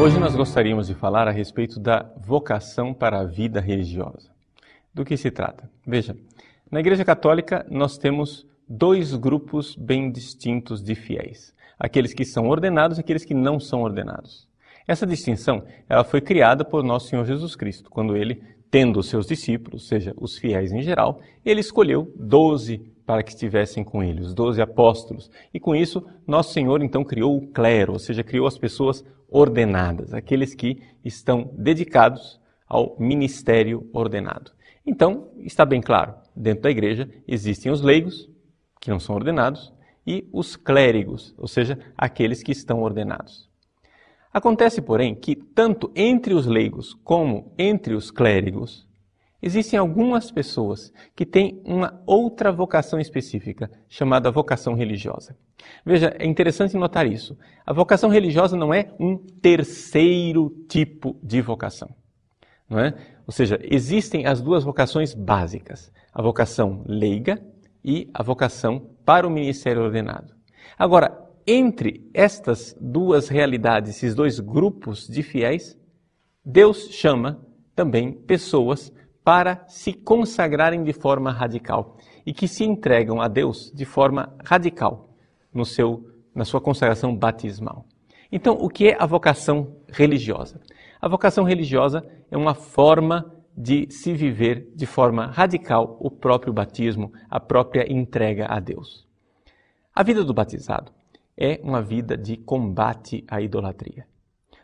Hoje nós gostaríamos de falar a respeito da vocação para a vida religiosa. Do que se trata? Veja, na Igreja Católica nós temos dois grupos bem distintos de fiéis: aqueles que são ordenados e aqueles que não são ordenados. Essa distinção ela foi criada por nosso Senhor Jesus Cristo, quando ele, tendo os seus discípulos, ou seja, os fiéis em geral, ele escolheu doze para que estivessem com ele, os doze apóstolos. E com isso, nosso Senhor então criou o clero, ou seja, criou as pessoas ordenadas, aqueles que estão dedicados ao ministério ordenado. Então, está bem claro, dentro da igreja existem os leigos, que não são ordenados, e os clérigos, ou seja, aqueles que estão ordenados. Acontece, porém, que tanto entre os leigos como entre os clérigos, existem algumas pessoas que têm uma outra vocação específica, chamada vocação religiosa. Veja, é interessante notar isso. A vocação religiosa não é um terceiro tipo de vocação. Não é? Ou seja, existem as duas vocações básicas: a vocação leiga e a vocação para o ministério ordenado. Agora, entre estas duas realidades, esses dois grupos de fiéis, Deus chama também pessoas para se consagrarem de forma radical e que se entregam a Deus de forma radical no seu, na sua consagração batismal. Então, o que é a vocação religiosa? A vocação religiosa é uma forma de se viver de forma radical o próprio batismo, a própria entrega a Deus. A vida do batizado é uma vida de combate à idolatria.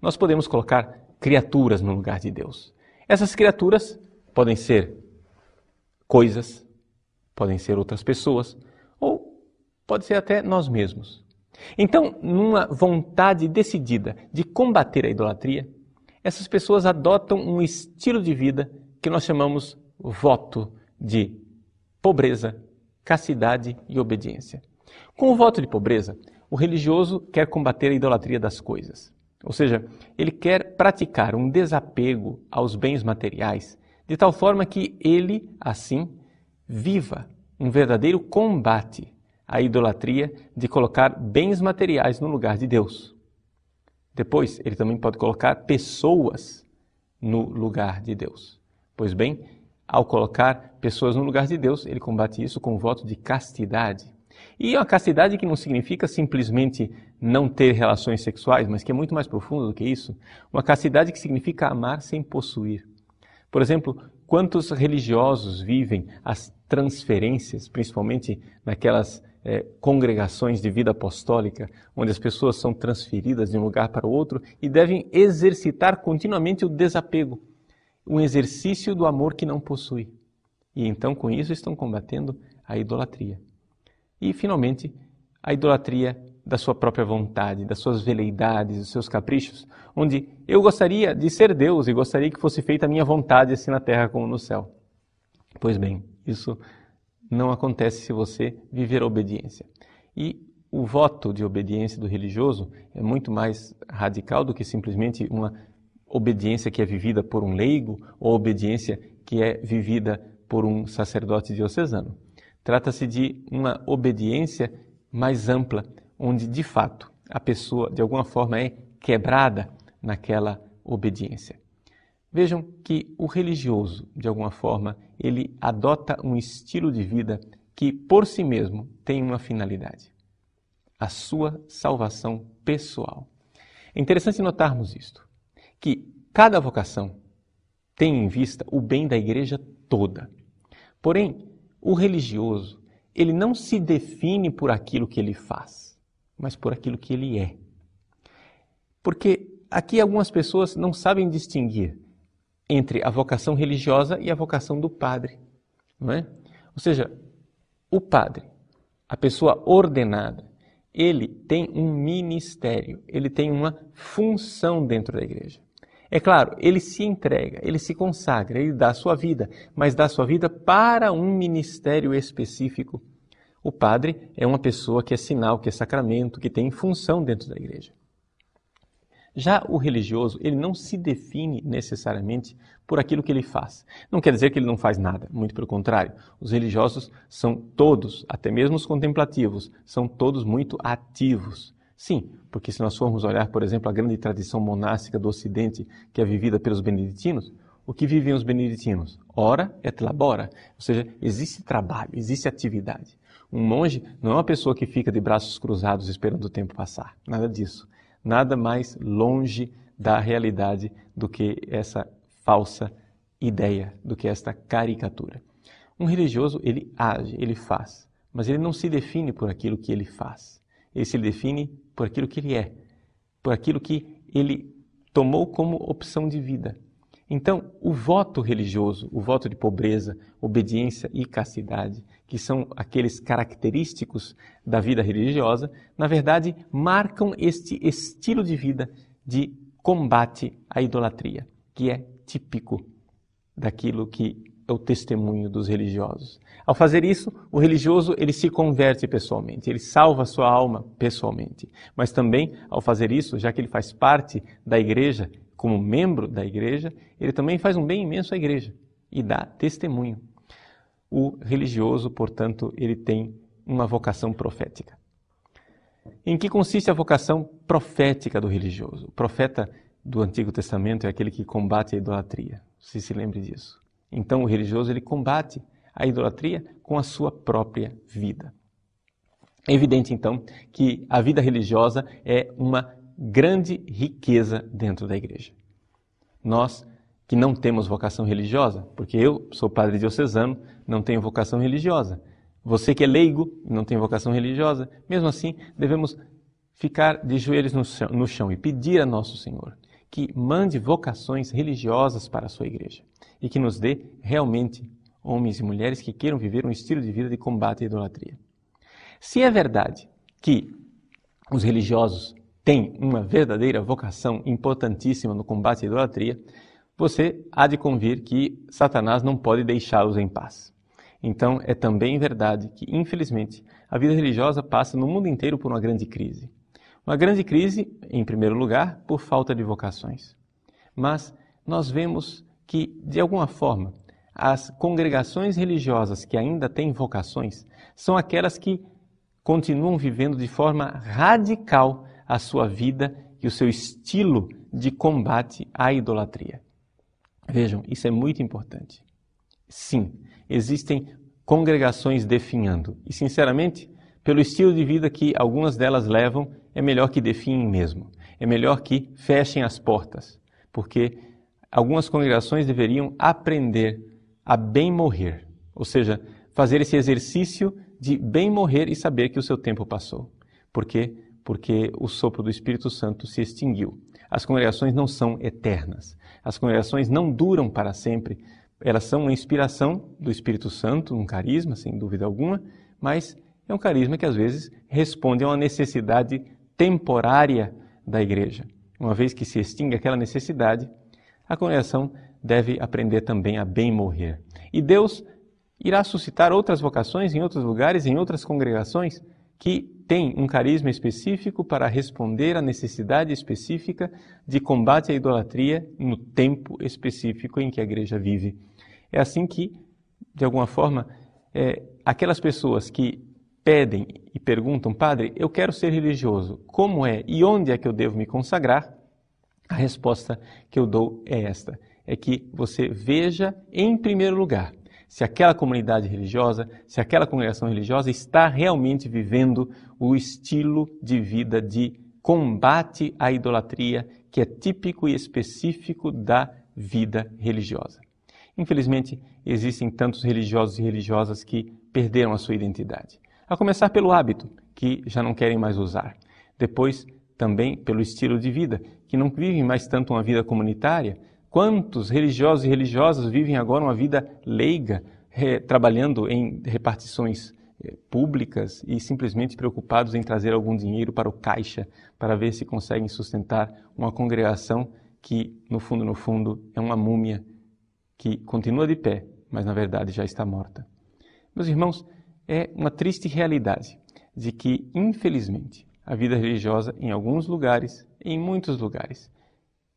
Nós podemos colocar criaturas no lugar de Deus. Essas criaturas podem ser coisas, podem ser outras pessoas, ou pode ser até nós mesmos. Então, numa vontade decidida de combater a idolatria, essas pessoas adotam um estilo de vida que nós chamamos voto de pobreza, castidade e obediência. Com o voto de pobreza, o religioso quer combater a idolatria das coisas. Ou seja, ele quer praticar um desapego aos bens materiais, de tal forma que ele, assim, viva um verdadeiro combate a idolatria de colocar bens materiais no lugar de Deus. Depois, ele também pode colocar pessoas no lugar de Deus. Pois bem, ao colocar pessoas no lugar de Deus, ele combate isso com o voto de castidade. E uma castidade que não significa simplesmente não ter relações sexuais, mas que é muito mais profunda do que isso. Uma castidade que significa amar sem possuir. Por exemplo, quantos religiosos vivem as transferências, principalmente naquelas é, congregações de vida apostólica, onde as pessoas são transferidas de um lugar para outro e devem exercitar continuamente o desapego, um exercício do amor que não possui. E então, com isso, estão combatendo a idolatria. E, finalmente, a idolatria da sua própria vontade, das suas veleidades, dos seus caprichos, onde eu gostaria de ser Deus e gostaria que fosse feita a minha vontade, assim na terra como no céu. Pois bem, isso não acontece se você viver a obediência. E o voto de obediência do religioso é muito mais radical do que simplesmente uma obediência que é vivida por um leigo ou obediência que é vivida por um sacerdote diocesano. Trata-se de uma obediência mais ampla, onde de fato a pessoa de alguma forma é quebrada naquela obediência. Vejam que o religioso, de alguma forma, ele adota um estilo de vida que, por si mesmo, tem uma finalidade: a sua salvação pessoal. É interessante notarmos isto, que cada vocação tem em vista o bem da igreja toda. Porém, o religioso, ele não se define por aquilo que ele faz, mas por aquilo que ele é. Porque aqui algumas pessoas não sabem distinguir entre a vocação religiosa e a vocação do padre. Não é? Ou seja, o padre, a pessoa ordenada, ele tem um ministério, ele tem uma função dentro da igreja. É claro, ele se entrega, ele se consagra, ele dá a sua vida, mas dá a sua vida para um ministério específico. O padre é uma pessoa que é sinal, que é sacramento, que tem função dentro da igreja. Já o religioso, ele não se define necessariamente por aquilo que ele faz. Não quer dizer que ele não faz nada, muito pelo contrário. Os religiosos são todos, até mesmo os contemplativos, são todos muito ativos. Sim, porque se nós formos olhar, por exemplo, a grande tradição monástica do Ocidente, que é vivida pelos beneditinos, o que vivem os beneditinos? Ora et labora, ou seja, existe trabalho, existe atividade. Um monge não é uma pessoa que fica de braços cruzados esperando o tempo passar, nada disso nada mais longe da realidade do que essa falsa ideia, do que esta caricatura. Um religioso, ele age, ele faz, mas ele não se define por aquilo que ele faz. Ele se define por aquilo que ele é, por aquilo que ele tomou como opção de vida. Então, o voto religioso, o voto de pobreza, obediência e castidade, que são aqueles característicos da vida religiosa, na verdade, marcam este estilo de vida de combate à idolatria, que é típico daquilo que é o testemunho dos religiosos. Ao fazer isso, o religioso ele se converte pessoalmente, ele salva sua alma pessoalmente. Mas também, ao fazer isso, já que ele faz parte da igreja, como membro da igreja, ele também faz um bem imenso à igreja e dá testemunho. O religioso, portanto, ele tem uma vocação profética. Em que consiste a vocação profética do religioso? O profeta do Antigo Testamento é aquele que combate a idolatria. Se se lembre disso. Então, o religioso ele combate a idolatria com a sua própria vida. É evidente, então, que a vida religiosa é uma grande riqueza dentro da igreja. Nós que não temos vocação religiosa, porque eu sou padre diocesano, não tenho vocação religiosa. Você que é leigo e não tem vocação religiosa, mesmo assim, devemos ficar de joelhos no chão, no chão e pedir a nosso Senhor que mande vocações religiosas para a sua igreja e que nos dê realmente homens e mulheres que queiram viver um estilo de vida de combate à idolatria. Se é verdade que os religiosos tem uma verdadeira vocação importantíssima no combate à idolatria, você há de convir que Satanás não pode deixá-los em paz. Então, é também verdade que, infelizmente, a vida religiosa passa no mundo inteiro por uma grande crise. Uma grande crise, em primeiro lugar, por falta de vocações. Mas nós vemos que, de alguma forma, as congregações religiosas que ainda têm vocações são aquelas que continuam vivendo de forma radical a sua vida e o seu estilo de combate à idolatria. Vejam, isso é muito importante. Sim, existem congregações definhando, e sinceramente, pelo estilo de vida que algumas delas levam, é melhor que definem mesmo. É melhor que fechem as portas, porque algumas congregações deveriam aprender a bem morrer, ou seja, fazer esse exercício de bem morrer e saber que o seu tempo passou. Porque porque o sopro do Espírito Santo se extinguiu. As congregações não são eternas. As congregações não duram para sempre. Elas são uma inspiração do Espírito Santo, um carisma, sem dúvida alguma, mas é um carisma que às vezes responde a uma necessidade temporária da igreja. Uma vez que se extingue aquela necessidade, a congregação deve aprender também a bem morrer. E Deus irá suscitar outras vocações em outros lugares, em outras congregações, que tem um carisma específico para responder à necessidade específica de combate à idolatria no tempo específico em que a igreja vive. É assim que, de alguma forma, é, aquelas pessoas que pedem e perguntam, Padre, eu quero ser religioso, como é e onde é que eu devo me consagrar? A resposta que eu dou é esta: é que você veja em primeiro lugar se aquela comunidade religiosa, se aquela congregação religiosa está realmente vivendo o estilo de vida de combate à idolatria que é típico e específico da vida religiosa. Infelizmente, existem tantos religiosos e religiosas que perderam a sua identidade. A começar pelo hábito, que já não querem mais usar. Depois, também pelo estilo de vida, que não vivem mais tanto uma vida comunitária, Quantos religiosos e religiosas vivem agora uma vida leiga, trabalhando em repartições eh, públicas e simplesmente preocupados em trazer algum dinheiro para o caixa para ver se conseguem sustentar uma congregação que, no fundo, no fundo, é uma múmia que continua de pé, mas na verdade já está morta. Meus irmãos, é uma triste realidade de que, infelizmente, a vida religiosa em alguns lugares em muitos lugares,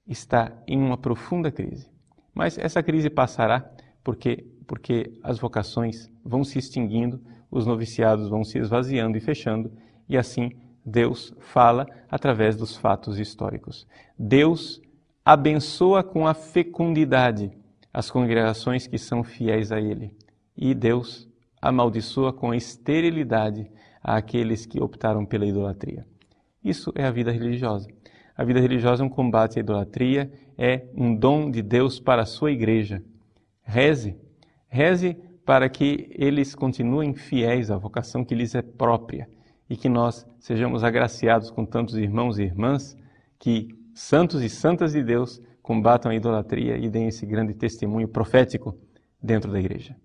está em uma profunda crise. Mas essa crise passará porque, porque as vocações vão se extinguindo, os noviciados vão se esvaziando e fechando, e assim Deus fala através dos fatos históricos. Deus abençoa com a fecundidade as congregações que são fiéis a Ele, e Deus amaldiçoa com a esterilidade àqueles que optaram pela idolatria. Isso é a vida religiosa. A vida religiosa é um combate à idolatria, é um dom de Deus para a sua igreja. Reze, reze para que eles continuem fiéis à vocação que lhes é própria e que nós sejamos agraciados com tantos irmãos e irmãs que, santos e santas de Deus, combatam a idolatria e deem esse grande testemunho profético dentro da igreja.